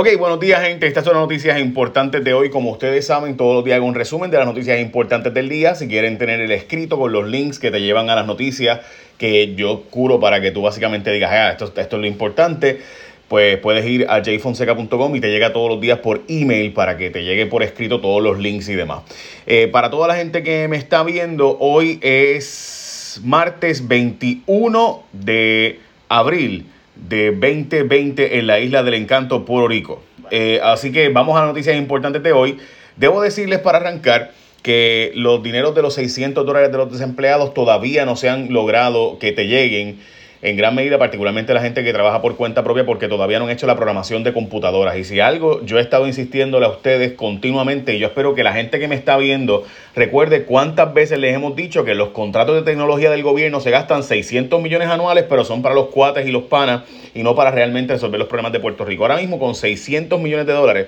Ok, buenos días gente, estas son las noticias importantes de hoy. Como ustedes saben, todos los días hago un resumen de las noticias importantes del día. Si quieren tener el escrito con los links que te llevan a las noticias que yo curo para que tú básicamente digas, ah, esto, es lo importante, pues puedes ir a jfonseca.com y te llega todos los días por email para que te llegue por escrito todos los links y demás. Eh, para toda la gente que me está viendo, hoy es martes 21 de abril de 2020 en la isla del encanto Puerto Rico. Eh, así que vamos a las noticias importantes de hoy. Debo decirles para arrancar que los dineros de los 600 dólares de los desempleados todavía no se han logrado que te lleguen en gran medida, particularmente la gente que trabaja por cuenta propia, porque todavía no han hecho la programación de computadoras. Y si algo yo he estado insistiéndole a ustedes continuamente, y yo espero que la gente que me está viendo recuerde cuántas veces les hemos dicho que los contratos de tecnología del gobierno se gastan 600 millones anuales, pero son para los cuates y los panas y no para realmente resolver los problemas de Puerto Rico. Ahora mismo, con 600 millones de dólares,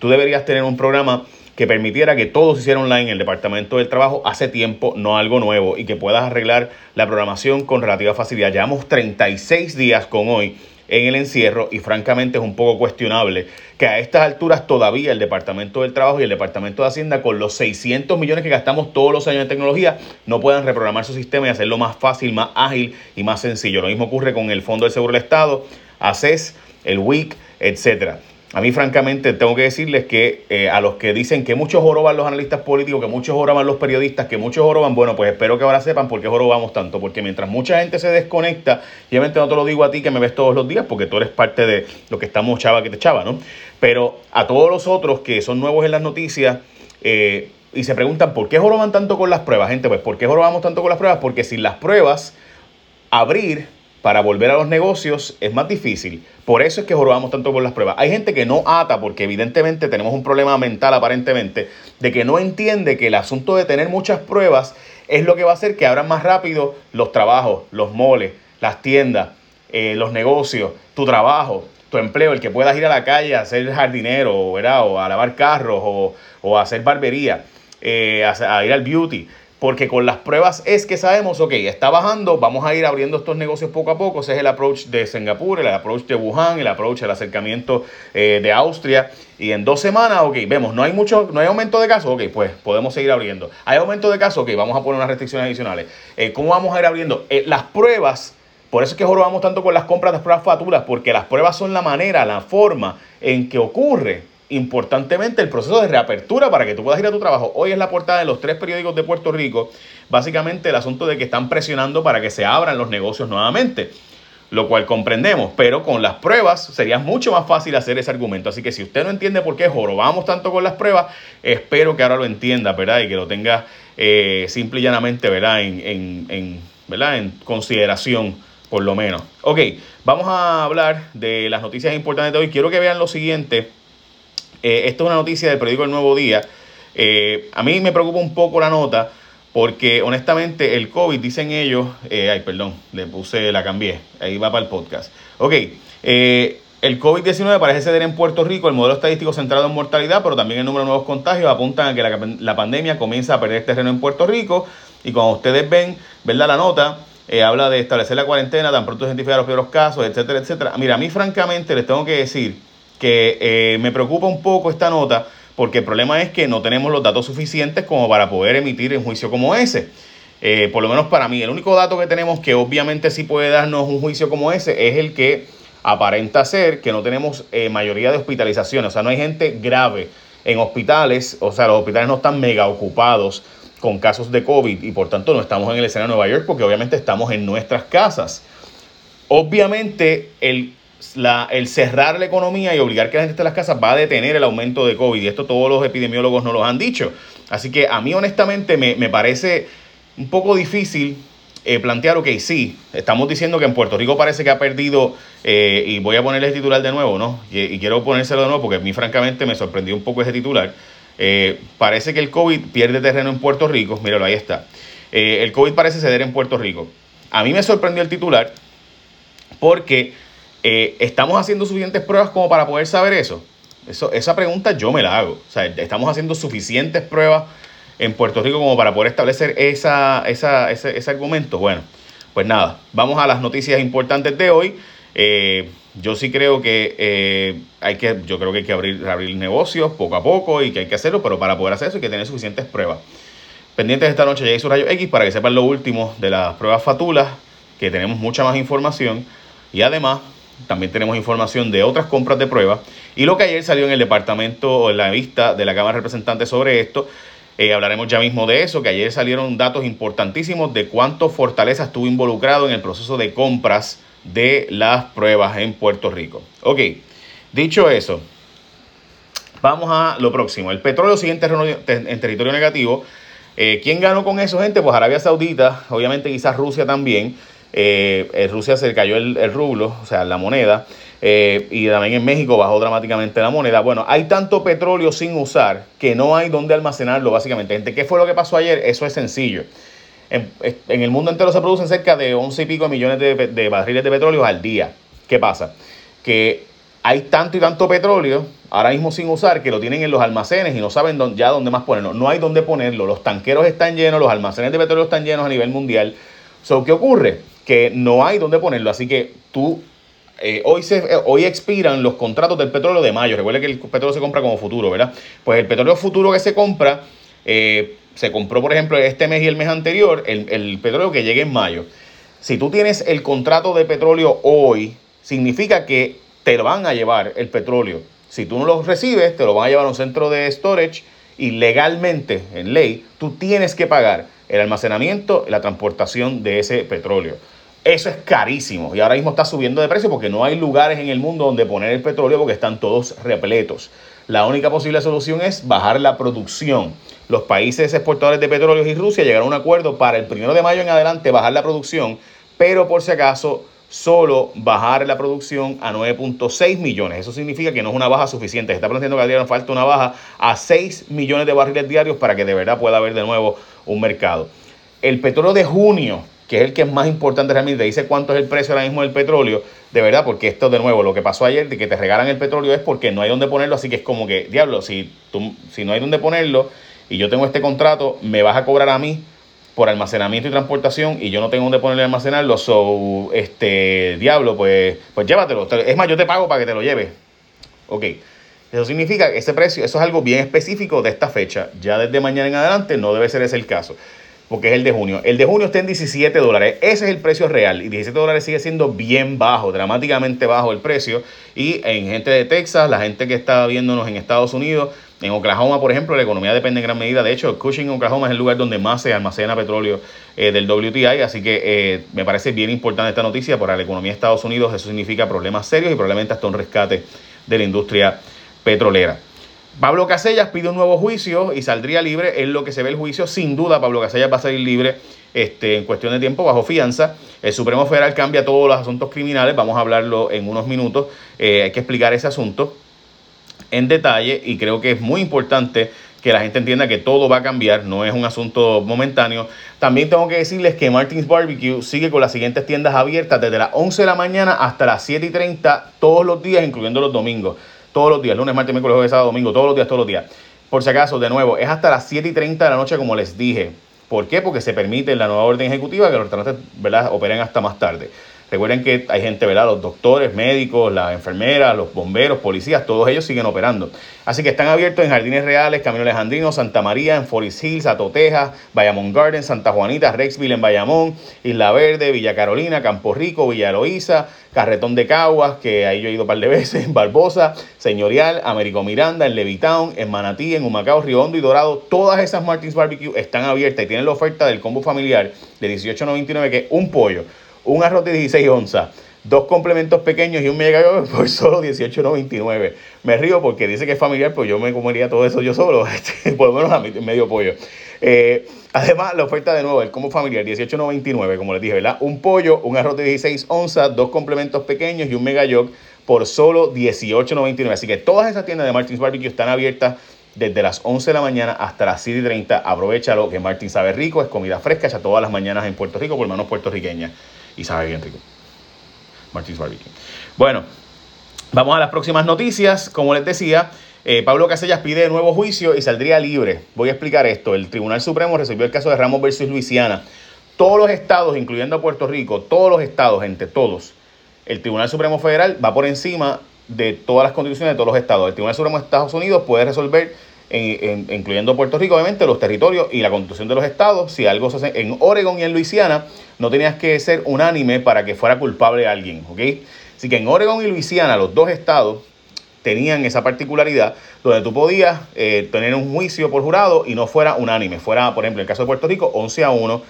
tú deberías tener un programa que permitiera que todo se hiciera online en el Departamento del Trabajo hace tiempo, no algo nuevo, y que puedas arreglar la programación con relativa facilidad. Llevamos 36 días con hoy en el encierro y francamente es un poco cuestionable que a estas alturas todavía el Departamento del Trabajo y el Departamento de Hacienda con los 600 millones que gastamos todos los años en tecnología no puedan reprogramar su sistema y hacerlo más fácil, más ágil y más sencillo. Lo mismo ocurre con el Fondo del Seguro del Estado, ACES, el WIC, etcétera. A mí, francamente, tengo que decirles que eh, a los que dicen que muchos joroban los analistas políticos, que muchos joroban los periodistas, que muchos joroban, bueno, pues espero que ahora sepan por qué jorobamos tanto. Porque mientras mucha gente se desconecta, y obviamente no te lo digo a ti que me ves todos los días, porque tú eres parte de lo que estamos chava que te chava, ¿no? Pero a todos los otros que son nuevos en las noticias, eh, y se preguntan por qué joroban tanto con las pruebas, gente, pues ¿por qué jorobamos tanto con las pruebas? Porque sin las pruebas, abrir para volver a los negocios es más difícil. Por eso es que jorobamos tanto por las pruebas. Hay gente que no ata, porque evidentemente tenemos un problema mental aparentemente, de que no entiende que el asunto de tener muchas pruebas es lo que va a hacer que abran más rápido los trabajos, los moles, las tiendas, eh, los negocios, tu trabajo, tu empleo, el que puedas ir a la calle a ser jardinero, o a lavar carros, o, a hacer barbería, eh, a ir al beauty. Porque con las pruebas es que sabemos, ok, está bajando, vamos a ir abriendo estos negocios poco a poco. Ese es el approach de Singapur, el approach de Wuhan, el approach, el acercamiento eh, de Austria. Y en dos semanas, ok, vemos, no hay mucho, no hay aumento de casos, ok, pues podemos seguir abriendo. Hay aumento de casos, ok, vamos a poner unas restricciones adicionales. Eh, ¿Cómo vamos a ir abriendo? Eh, las pruebas, por eso es que jorobamos tanto con las compras de pruebas facturas, porque las pruebas son la manera, la forma en que ocurre importantemente el proceso de reapertura para que tú puedas ir a tu trabajo. Hoy es la portada de los tres periódicos de Puerto Rico, básicamente el asunto de que están presionando para que se abran los negocios nuevamente, lo cual comprendemos, pero con las pruebas sería mucho más fácil hacer ese argumento. Así que si usted no entiende por qué jorobamos tanto con las pruebas, espero que ahora lo entienda, ¿verdad? Y que lo tenga eh, simple y llanamente, ¿verdad? En, en, ¿verdad? en consideración por lo menos. Ok, vamos a hablar de las noticias importantes de hoy. Quiero que vean lo siguiente. Eh, esto es una noticia del periódico El Nuevo Día. Eh, a mí me preocupa un poco la nota porque honestamente el COVID, dicen ellos, eh, ay, perdón, le puse, la cambié, ahí va para el podcast. Ok, el COVID-19 parece ceder en Puerto Rico el modelo estadístico centrado en mortalidad, pero también el número de nuevos contagios apuntan a que la, pandemia comienza a perder terreno en Puerto Rico. Y como ustedes ven, ¿verdad? La nota habla de establecer la cuarentena, tan pronto identificar los primeros casos, etcétera, etcétera. Mira, a mí francamente les tengo que decir que eh, me preocupa un poco esta nota porque el problema es que no tenemos los datos suficientes como para poder emitir un juicio como ese. Eh, por lo menos para mí, el único dato que tenemos que obviamente sí puede darnos un juicio como ese es el que aparenta ser que no tenemos eh, mayoría de hospitalizaciones, o sea, no hay gente grave en hospitales, o sea, los hospitales no están mega ocupados con casos de COVID y por tanto no estamos en el escenario de Nueva York porque obviamente estamos en nuestras casas. Obviamente el el cerrar la economía y obligar que la gente esté en las casas va a detener el aumento de COVID. Y esto todos los epidemiólogos nos lo han dicho. Así que a mí honestamente me, parece un poco difícil eh, plantear, ok, sí, estamos diciendo que en Puerto Rico parece que ha perdido, eh, y voy a ponerle el titular de nuevo, ¿no? Y, quiero ponérselo de nuevo porque a mí francamente me sorprendió un poco ese titular. Eh, parece que el COVID pierde terreno en Puerto Rico, míralo, ahí está. el COVID parece ceder en Puerto Rico. A mí me sorprendió el titular porque eh, ¿Estamos haciendo suficientes pruebas como para poder saber eso? eso? Esa pregunta yo me la hago. O sea, ¿estamos haciendo suficientes pruebas en Puerto Rico como para poder establecer esa, esa, ese, ese, argumento? Bueno, pues nada, vamos a las noticias importantes de hoy. Eh, yo sí creo que eh, hay que, yo creo que hay que abrir, abrir negocios poco a poco y que hay que hacerlo, pero para poder hacer eso hay que tener suficientes pruebas. Pendientes esta noche ya hizo rayo X para que sepan lo último de las pruebas fatulas, que tenemos mucha más información y además también tenemos información de otras compras de pruebas y lo que ayer salió en el departamento o en la vista de la Cámara de Representantes sobre esto. Eh, hablaremos ya mismo de eso, que ayer salieron datos importantísimos de cuánto Fortaleza estuvo involucrado en el proceso de compras de las pruebas en Puerto Rico. Ok, dicho eso, vamos a lo próximo. El petróleo sigue en territorio negativo. Eh, ¿Quién ganó con eso, gente? Pues Arabia Saudita, obviamente quizás Rusia también. Eh, en Rusia se cayó el, rublo, o sea, la moneda. Eh, y también en México bajó dramáticamente la moneda. Bueno, hay tanto petróleo sin usar que no hay dónde almacenarlo, básicamente. Gente, ¿qué fue lo que pasó ayer? Eso es sencillo. En, el mundo entero se producen cerca de 11 y pico millones de, de barriles de petróleo al día. ¿Qué pasa? Que hay tanto y tanto petróleo ahora mismo sin usar que lo tienen en los almacenes y no saben ya dónde más ponerlo. No hay dónde ponerlo. Los tanqueros están llenos, los almacenes de petróleo están llenos a nivel mundial. So, ¿Qué ocurre? Que no hay dónde ponerlo. Así que tú, eh, hoy, eh, hoy expiran los contratos del petróleo de mayo. Recuerda que el petróleo se compra como futuro, ¿verdad? Pues el petróleo futuro que se compra, eh, se compró, por ejemplo, este mes y el mes anterior, el, el petróleo que llegue en mayo. Si tú tienes el contrato de petróleo hoy, significa que te lo van a llevar el petróleo. Si tú no lo recibes, te lo van a llevar a un centro de storage y legalmente, en ley, tú tienes que pagar el almacenamiento y la transportación de ese petróleo. Eso es carísimo y ahora mismo está subiendo de precio porque no hay lugares en el mundo donde poner el petróleo porque están todos repletos. La única posible solución es bajar la producción. Los países exportadores de petróleo y Rusia llegaron a un acuerdo para el primero de mayo en adelante bajar la producción, pero por si acaso solo bajar la producción a 9.6 millones. Eso significa que no es una baja suficiente. Se está planteando que día falta una baja a 6 millones de barriles diarios para que de verdad pueda haber de nuevo un mercado. El petróleo de junio, que es el que es más importante realmente, dice cuánto es el precio ahora mismo del petróleo, de verdad, porque esto de nuevo, lo que pasó ayer de que te regalan el petróleo es porque no hay donde ponerlo, así que es como que, diablo, si, tú, si no hay donde ponerlo y yo tengo este contrato, me vas a cobrar a mí por almacenamiento y transportación y yo no tengo donde ponerle almacenarlo, so, este, diablo, pues, pues llévatelo. Es más, yo te pago para que te lo lleves. Ok. Eso significa que ese precio, eso es algo bien específico de esta fecha. Ya desde mañana en adelante no debe ser ese el caso, porque es el de junio. El de junio está en 17 dólares. Ese es el precio real. Y 17 dólares sigue siendo bien bajo, dramáticamente bajo el precio. Y en gente de Texas, la gente que está viéndonos en Estados Unidos, en Oklahoma, por ejemplo, la economía depende en gran medida. De hecho, Cushing, Oklahoma es el lugar donde más se almacena petróleo eh, del WTI. Así que eh, me parece bien importante esta noticia para la economía de Estados Unidos. Eso significa problemas serios y probablemente hasta un rescate de la industria petrolera. Pablo Casellas pide un nuevo juicio y saldría libre. Es lo que se ve el juicio. Sin duda, Pablo Casellas va a salir libre este, en cuestión de tiempo bajo fianza. El Supremo Federal cambia todos los asuntos criminales. Vamos a hablarlo en unos minutos. Eh, hay que explicar ese asunto en detalle y creo que es muy importante que la gente entienda que todo va a cambiar, no es un asunto momentáneo. También tengo que decirles que Martins Barbecue sigue con las siguientes tiendas abiertas desde las 11 de la mañana hasta las 7 y 30 todos los días, incluyendo los domingos. Todos los días, lunes, martes, miércoles, jueves, sábado, domingo, todos los días, todos los días. Por si acaso, de nuevo, es hasta las 7 y 30 de la noche, como les dije. ¿Por qué? Porque se permite en la nueva orden ejecutiva que los restaurantes ¿verdad? operen hasta más tarde. Recuerden que hay gente, ¿verdad? Los doctores, médicos, las enfermeras, los bomberos, policías, todos ellos siguen operando. Así que están abiertos en Jardines Reales, Camino Alejandrino, Santa María, en Forest Hills, Atoteja, Bayamón Garden, Santa Juanita, Rexville en Bayamón, Isla Verde, Villa Carolina, Campo Rico, Villa Eloísa, Carretón de Caguas, que ahí yo he ido un par de veces, Barbosa, Señorial, Américo Miranda, en Levitown, en Manatí, en Humacao, Río Hondo y Dorado. Todas esas Martins Barbecue están abiertas y tienen la oferta del combo familiar de 18.99 que es un pollo un arroz de 16 onzas, dos complementos pequeños y un mega por solo 18.99. Me río porque dice que es familiar, pues yo me comería todo eso yo solo, este, por lo menos a medio pollo. Eh, además, la oferta de nuevo, el combo familiar, 18.99, como les dije, ¿verdad? Un pollo, un arroz de 16 onzas, dos complementos pequeños y un mega yog por solo 18.99. Así que todas esas tiendas de Martins Barbecue están abiertas desde las 11 de la mañana hasta las 7 y 30. Aprovechalo, que Martín sabe rico, es comida fresca, hecha todas las mañanas en Puerto Rico por manos puertorriqueñas y sabe bien rico. Martín's Barbecue. Bueno, vamos a las próximas noticias. Como les decía, eh, Pablo Casellas pide nuevo juicio y saldría libre. Voy a explicar esto. El Tribunal Supremo resolvió el caso de Ramos versus Luisiana. Todos los estados, incluyendo a Puerto Rico, todos los estados, entre todos, el Tribunal Supremo Federal va por encima de todas las constituciones de todos los estados. El Tribunal Supremo de Estados Unidos puede resolver, incluyendo Puerto Rico, obviamente, los territorios y la constitución de los estados. Si algo se hace en Oregon y en Luisiana, no tenías que ser unánime para que fuera culpable alguien, ¿ok? Así que en Oregon y Luisiana, los dos estados tenían esa particularidad donde tú podías eh, tener un juicio por jurado y no fuera unánime. Fuera, por ejemplo, en el caso de Puerto Rico, 11 a 1,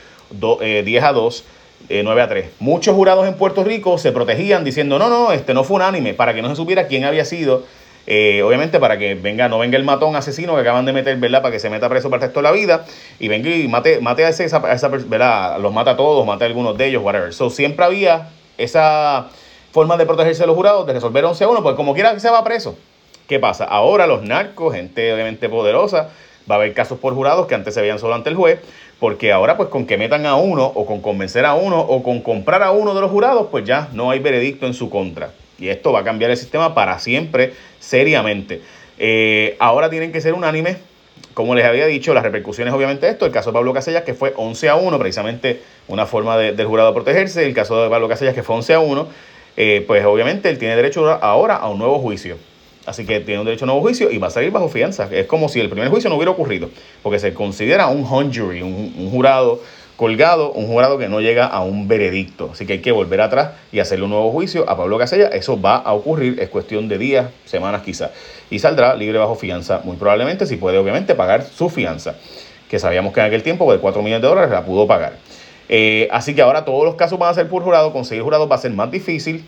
10 a 2, 9 a 3. Muchos jurados en Puerto Rico se protegían diciendo, no, no, este no fue unánime, para que no se supiera quién había sido. Eh, obviamente para que venga, no venga el matón asesino que acaban de meter, ¿verdad? Para que se meta preso para el resto de la vida y venga y mate, mate a ese, esa, esa, ¿verdad? Los mata a todos, mate a algunos de ellos, whatever. So siempre había esa forma de protegerse de los jurados, de resolver 11 a 1, pues como quiera que se va preso. ¿Qué pasa? Ahora los narcos, gente obviamente poderosa, va a haber casos por jurados que antes se veían solo ante el juez, porque ahora pues con que metan a uno o con convencer a uno o con comprar a uno de los jurados, pues ya no hay veredicto en su contra. Y esto va a cambiar el sistema para siempre, seriamente. Eh, ahora tienen que ser unánimes. Como les había dicho, las repercusiones obviamente de esto, el caso de Pablo Casellas que fue 11 a 1, precisamente una forma del jurado protegerse, el caso de Pablo Casellas que fue 11 a 1, eh, pues obviamente él tiene derecho ahora a un nuevo juicio. Así que tiene un derecho a nuevo juicio y va a salir bajo fianza. Es como si el primer juicio no hubiera ocurrido, porque se considera un jury, un, jurado colgado, un jurado que no llega a un veredicto. Así que hay que volver atrás y hacerle un nuevo juicio a Pablo Casella. Eso va a ocurrir, es cuestión de días, semanas quizás. Y saldrá libre bajo fianza, muy probablemente, si puede obviamente pagar su fianza, que sabíamos que en aquel tiempo de 4 millones de dólares la pudo pagar. Eh, así que ahora todos los casos van a ser por jurado, conseguir jurado va a ser más difícil,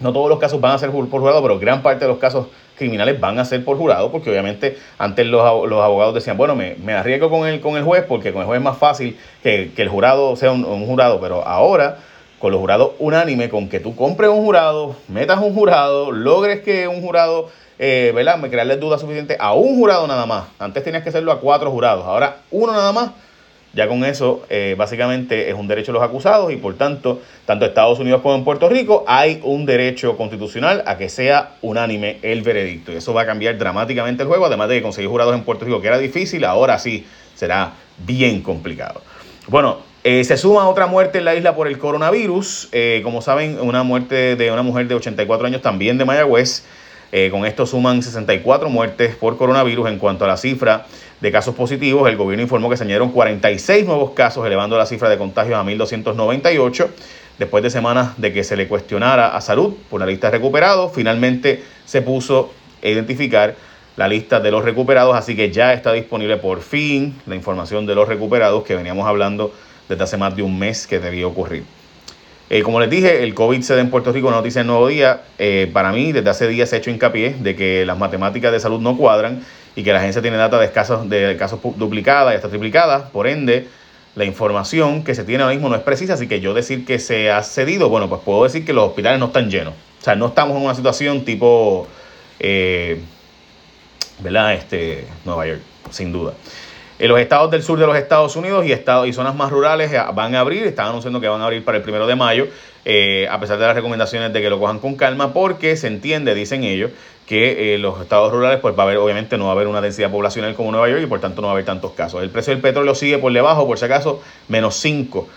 no todos los casos van a ser por jurado, pero gran parte de los casos criminales van a ser por jurado, porque obviamente antes los, abogados decían, bueno, me, me, arriesgo con el, con el juez, porque con el juez es más fácil que, el jurado sea un, jurado, pero ahora con los jurados unánime, con que tú compres un jurado, metas un jurado, logres que un jurado, eh, ¿verdad? Me crearle dudas suficiente a un jurado nada más. Antes tenías que hacerlo a cuatro jurados, ahora uno nada más ya con eso, eh, básicamente es un derecho de los acusados y por tanto, tanto en Estados Unidos como en Puerto Rico hay un derecho constitucional a que sea unánime el veredicto. Y eso va a cambiar dramáticamente el juego, además de que conseguir jurados en Puerto Rico, que era difícil, ahora sí será bien complicado. Bueno, eh, se suma otra muerte en la isla por el coronavirus. Eh, como saben, una muerte de una mujer de 84 años también de Mayagüez. con esto suman 64 muertes por coronavirus en cuanto a la cifra de casos positivos, el gobierno informó que se añadieron 46 nuevos casos, elevando la cifra de contagios a 1.298. Después de semanas de que se le cuestionara a salud por la lista de recuperados, finalmente se puso a identificar la lista de los recuperados, así que ya está disponible por fin la información de los recuperados que veníamos hablando desde hace más de un mes que debía ocurrir. Eh, como les dije, el COVID se da en Puerto Rico, noticia del nuevo día. Eh, para mí, desde hace días se ha hecho hincapié de que las matemáticas de salud no cuadran y que la agencia tiene data de casos, de casos duplicadas y hasta triplicadas. Por ende, la información que se tiene ahora mismo no es precisa, así que yo decir que se ha cedido, bueno, pues puedo decir que los hospitales no están llenos. O sea, no estamos en una situación tipo, eh, ¿verdad? Este, Nueva York, sin duda. En los estados del sur de los Estados Unidos y, estados, y zonas más rurales eh, van a abrir, están anunciando que van a abrir para el primero de mayo, eh, a pesar de las recomendaciones de que lo cojan con calma, porque se entiende, dicen ellos, que eh, los estados rurales, pues va a haber, obviamente no va a haber una densidad poblacional como Nueva York y por tanto no va a haber tantos casos. El precio del petróleo sigue por debajo, por si acaso, menos 5,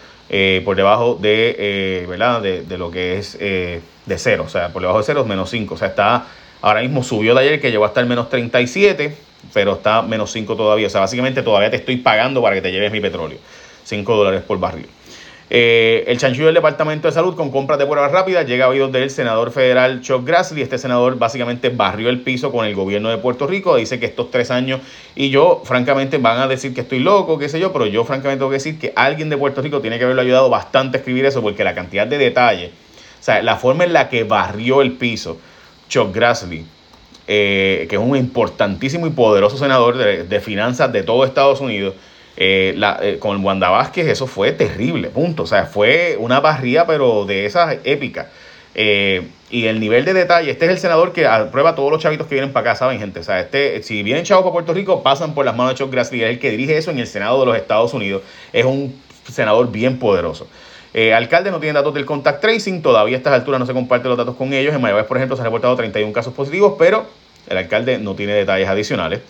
por debajo de, ¿verdad? De, de, lo que es de cero, o sea, por debajo de cero, menos 5, o sea, está, ahora mismo subió de ayer que llegó hasta el menos 37 pero está menos 5 todavía. O sea, básicamente todavía te estoy pagando para que te lleves mi petróleo. 5 dólares por barril. Eh, el chanchullo del Departamento de Salud con compras de pruebas rápidas llega a oídos del senador federal Chuck Grassley. Este senador básicamente barrió el piso con el gobierno de Puerto Rico. Dice que estos tres años, y yo francamente van a decir que estoy loco, qué sé yo, pero yo francamente tengo que decir que alguien de Puerto Rico tiene que haberlo ayudado bastante a escribir eso porque la cantidad de detalles, o sea, la forma en la que barrió el piso Chuck Grassley eh, que es un importantísimo y poderoso senador de, finanzas de todo Estados Unidos, eh, eh, con Wanda Vázquez, eso fue terrible, punto. O sea, fue una barría, pero de esas épicas. y el nivel de detalle, este es el senador que aprueba todos los chavitos que vienen para acá, ¿saben, gente? O sea, este, si vienen chavos para Puerto Rico, pasan por las manos de Chuck Grassley, es el que dirige eso en el Senado de los Estados Unidos. Es un senador bien poderoso. alcalde no tiene datos del contact tracing, todavía a estas alturas no se comparten los datos con ellos. En Mayagüez, por ejemplo, se han reportado 31 casos positivos, pero el alcalde no tiene detalles adicionales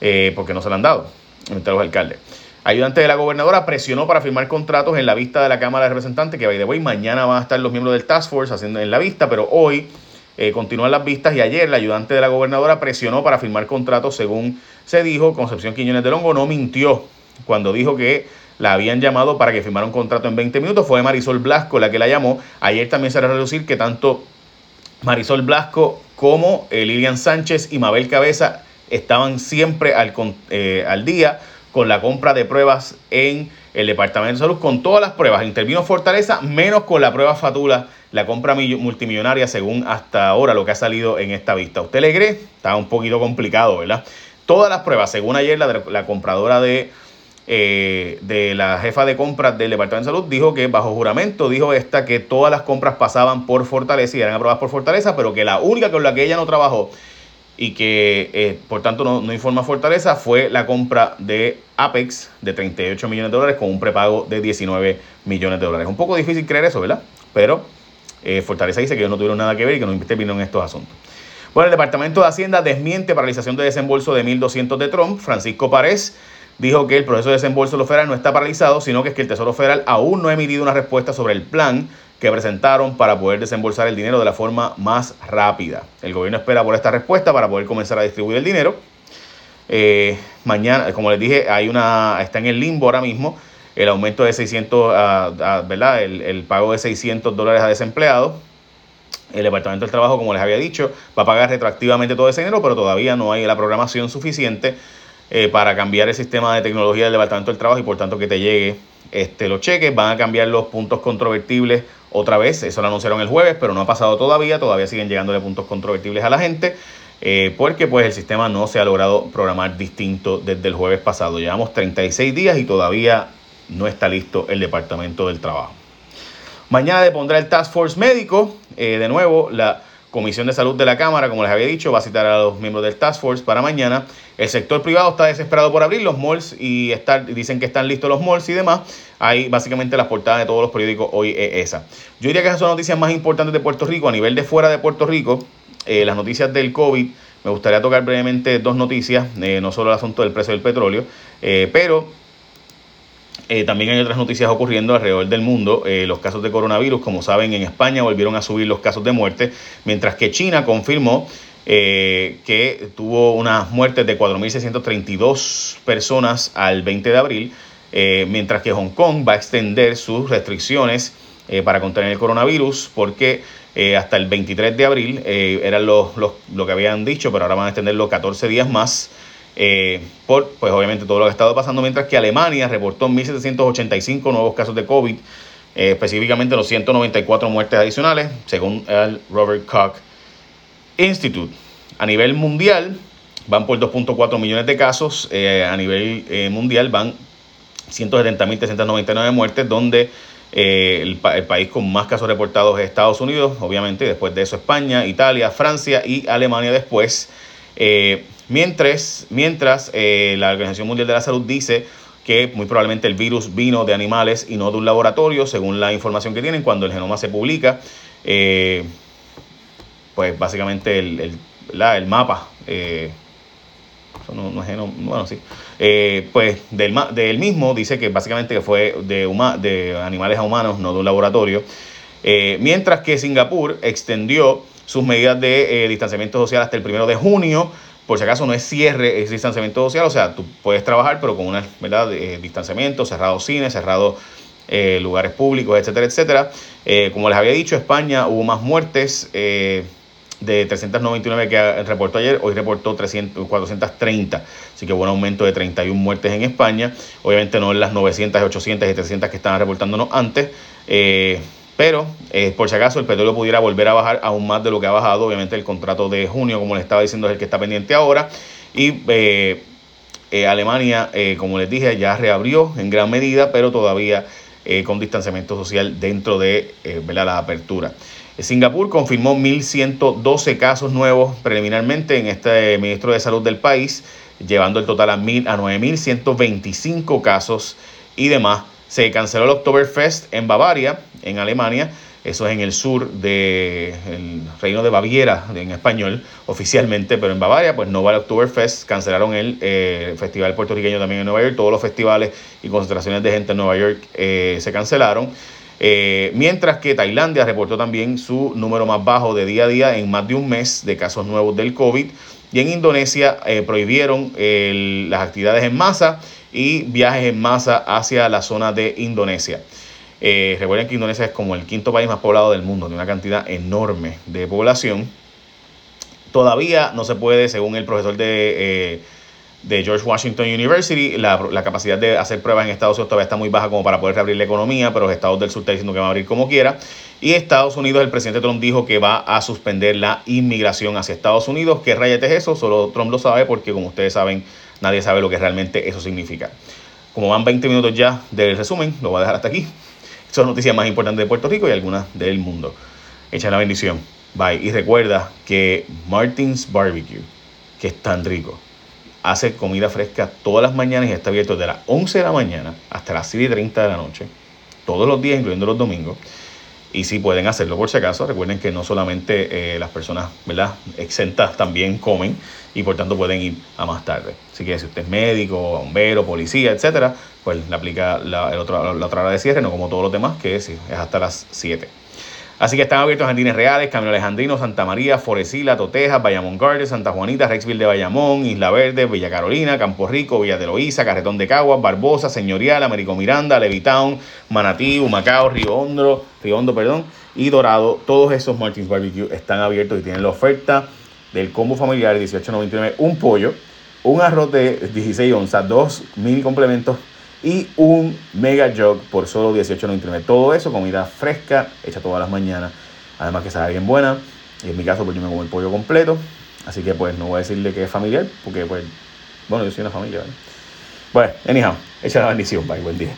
eh, porque no se le han dado entre los alcaldes. ayudante de la gobernadora presionó para firmar contratos en la vista de la Cámara de Representantes, que by the way, mañana van a estar los miembros del Task Force haciendo en la vista, pero hoy eh, continúan las vistas y ayer la ayudante de la gobernadora presionó para firmar contratos según se dijo. Concepción Quiñones de Longo no mintió cuando dijo que la habían llamado para que firmara un contrato en 20 minutos. Fue Marisol Blasco la que la llamó. Ayer también se a reducir que tanto Marisol Blasco como eh, Lilian Sánchez y Mabel Cabeza estaban siempre al, eh, al día con la compra de pruebas en el Departamento de Salud, con todas las pruebas. Intervino Fortaleza, menos con la prueba Fatula, la compra multimillonaria, según hasta ahora lo que ha salido en esta vista. ¿Usted le cree? Está un poquito complicado, ¿verdad? Todas las pruebas, según ayer la, la compradora de, eh, de la jefa de compras del Departamento de Salud, dijo que bajo juramento, dijo esta, que todas las compras pasaban por Fortaleza y eran aprobadas por Fortaleza, pero que la única con la que ella no trabajó y que eh, por tanto no, no, informa Fortaleza fue la compra de Apex de 38 millones de dólares con un prepago de 19 millones de dólares. Un poco difícil creer eso, ¿verdad? Pero eh, Fortaleza dice que ellos no tuvieron nada que ver y que no intervinieron en estos asuntos. Bueno, el Departamento de Hacienda desmiente paralización de desembolso de 1.200 de Trump. Francisco Párez dijo que el proceso de desembolso de los federal no está paralizado, sino que es que el Tesoro Federal aún no ha emitido una respuesta sobre el plan que presentaron para poder desembolsar el dinero de la forma más rápida. El gobierno espera por esta respuesta para poder comenzar a distribuir el dinero. Eh, mañana, como les dije, hay una, está en el limbo ahora mismo el aumento de 600, ah, ah, ¿verdad? El, pago de 600 dólares a desempleados. El Departamento del Trabajo, como les había dicho, va a pagar retroactivamente todo ese dinero, pero todavía no hay la programación suficiente eh, para cambiar el sistema de tecnología del Departamento del Trabajo y por tanto que te llegue este, los cheques. Van a cambiar los puntos controvertibles otra vez, eso lo anunciaron el jueves, pero no ha pasado todavía, todavía siguen llegándole puntos controvertibles a la gente, eh, porque pues el sistema no se ha logrado programar distinto desde el jueves pasado. Llevamos 36 días y todavía no está listo el Departamento del Trabajo. Mañana depondrá el Task Force Médico, eh, de nuevo la Comisión de Salud de la Cámara, como les había dicho, va a citar a los miembros del Task Force para mañana. El sector privado está desesperado por abrir los malls y estar, dicen que están listos los malls y demás. Ahí básicamente las portadas de todos los periódicos hoy es esa. Yo diría que esas son noticias más importantes de Puerto Rico. A nivel de fuera de Puerto Rico, eh, las noticias del COVID, me gustaría tocar brevemente dos noticias, eh, no solo el asunto del precio del petróleo, eh, pero eh, también hay otras noticias ocurriendo alrededor del mundo. Eh, los casos de coronavirus, como saben, en España volvieron a subir los casos de muerte, mientras que China confirmó eh, que tuvo unas muertes de 4.632 personas al 20 de abril, mientras que Hong Kong va a extender sus restricciones para contener el coronavirus, porque hasta el 23 de abril eran los, lo que habían dicho, pero ahora van a extenderlo 14 días más. Eh, por, pues obviamente, todo lo que ha estado pasando, mientras que Alemania reportó 1.785 nuevos casos de COVID, eh, específicamente los 194 muertes adicionales, según el Robert Koch Institute. A nivel mundial, van por 2.4 millones de casos, eh, a nivel mundial van 170.399 muertes, donde el, el, país con más casos reportados es Estados Unidos, obviamente, después de eso España, Italia, Francia y Alemania después. Mientras, mientras eh, la Organización Mundial de la Salud dice que muy probablemente el virus vino de animales y no de un laboratorio, según la información que tienen cuando el genoma se publica. Eh, pues básicamente el, el, mapa, eh, no, es genoma, bueno, sí, pues del, del, mismo dice que básicamente que fue de, de animales a humanos, no de un laboratorio. mientras que Singapur extendió sus medidas de distanciamiento social hasta el primero de junio por si acaso no es cierre, es distanciamiento social, o sea, tú puedes trabajar, pero con un ¿verdad? distanciamiento, cerrado cines, cerrado eh, lugares públicos, etcétera, etcétera. Eh, como les había dicho, España hubo más muertes. Eh, de 399 que reportó ayer, hoy reportó 300, 430. Así que hubo un aumento de 31 muertes en España. Obviamente no en las 900, 800 y 300 que estaban reportándonos antes. Pero, eh, por si acaso, el petróleo pudiera volver a bajar aún más de lo que ha bajado. Obviamente, el contrato de junio, como les estaba diciendo, es el que está pendiente ahora. Y eh, eh, Alemania, como les dije, ya reabrió en gran medida, pero todavía con distanciamiento social dentro de la apertura. Singapur confirmó 1.112 casos nuevos preliminarmente en este ministro de Salud del país, llevando el total a, a 9.125 casos y demás se canceló el Oktoberfest en Bavaria, en Alemania, Eso es en el sur del reino de Baviera, en español, oficialmente, pero en Bavaria, pues no va el Oktoberfest. Cancelaron el eh, festival puertorriqueño también en Nueva York. Todos los festivales y concentraciones de gente en Nueva York eh, se cancelaron. Eh, mientras que Tailandia reportó también su número más bajo de día a día en más de un mes de casos nuevos del COVID. Y en Indonesia prohibieron las actividades en masa y viajes en masa hacia la zona de Indonesia. Eh, recuerden que Indonesia es como el quinto país más poblado del mundo, tiene una cantidad enorme de población. Todavía no se puede, según el profesor de, eh, de George Washington University, la, la, capacidad de hacer pruebas en Estados Unidos todavía está muy baja como para poder reabrir la economía, pero los estados del sur están diciendo que va a abrir como quiera. Y Estados Unidos, el presidente Trump dijo que va a suspender la inmigración hacia Estados Unidos. ¿Qué rayete es eso? Solo Trump lo sabe porque, como ustedes saben, nadie sabe lo que realmente eso significa. Como van 20 minutos ya del resumen, lo voy a dejar hasta aquí. Son noticias más importantes de Puerto Rico y algunas del mundo. Echa la bendición. Bye. Y recuerda que Martins Barbecue, que es tan rico, hace comida fresca todas las mañanas y está abierto de las 11 de la mañana hasta las 7 y 30 de la noche. Todos los días, incluyendo los domingos. Y si pueden hacerlo por si acaso, recuerden que no solamente eh, las personas ¿verdad? exentas también comen y por tanto pueden ir a más tarde. Así que si usted es médico, bombero, policía, etcétera, pues le aplica la, otra, la otra hora de cierre, no como todos los demás, que es, es hasta las 7. Así que están abiertos Jardines Reales, Camino Alejandrino, Santa María, Foresila, Toteja, Bayamón Gardens, Santa Juanita, Rexville de Bayamón, Isla Verde, Villa Carolina, Campo Rico, Villa de Loíza, Carretón de Caguas, Barbosa, Señorial, Américo Miranda, Levitown, Manatí, Humacao, Río Hondo, Río Hondo, perdón, y Dorado. Todos esos Martins Barbecue están abiertos y tienen la oferta del combo familiar 18.99, un pollo, un arroz de 16 onzas, dos mini complementos y un mega jog por solo 18.99. Todo eso, comida fresca, hecha todas las mañanas. Además que sabe bien buena. Y en mi caso, pues yo me como el pollo completo. Así que pues no voy a decirle que es familiar, porque pues, bueno, yo soy una familia. Bueno, anyhow, echa la bendición. Bye, buen día.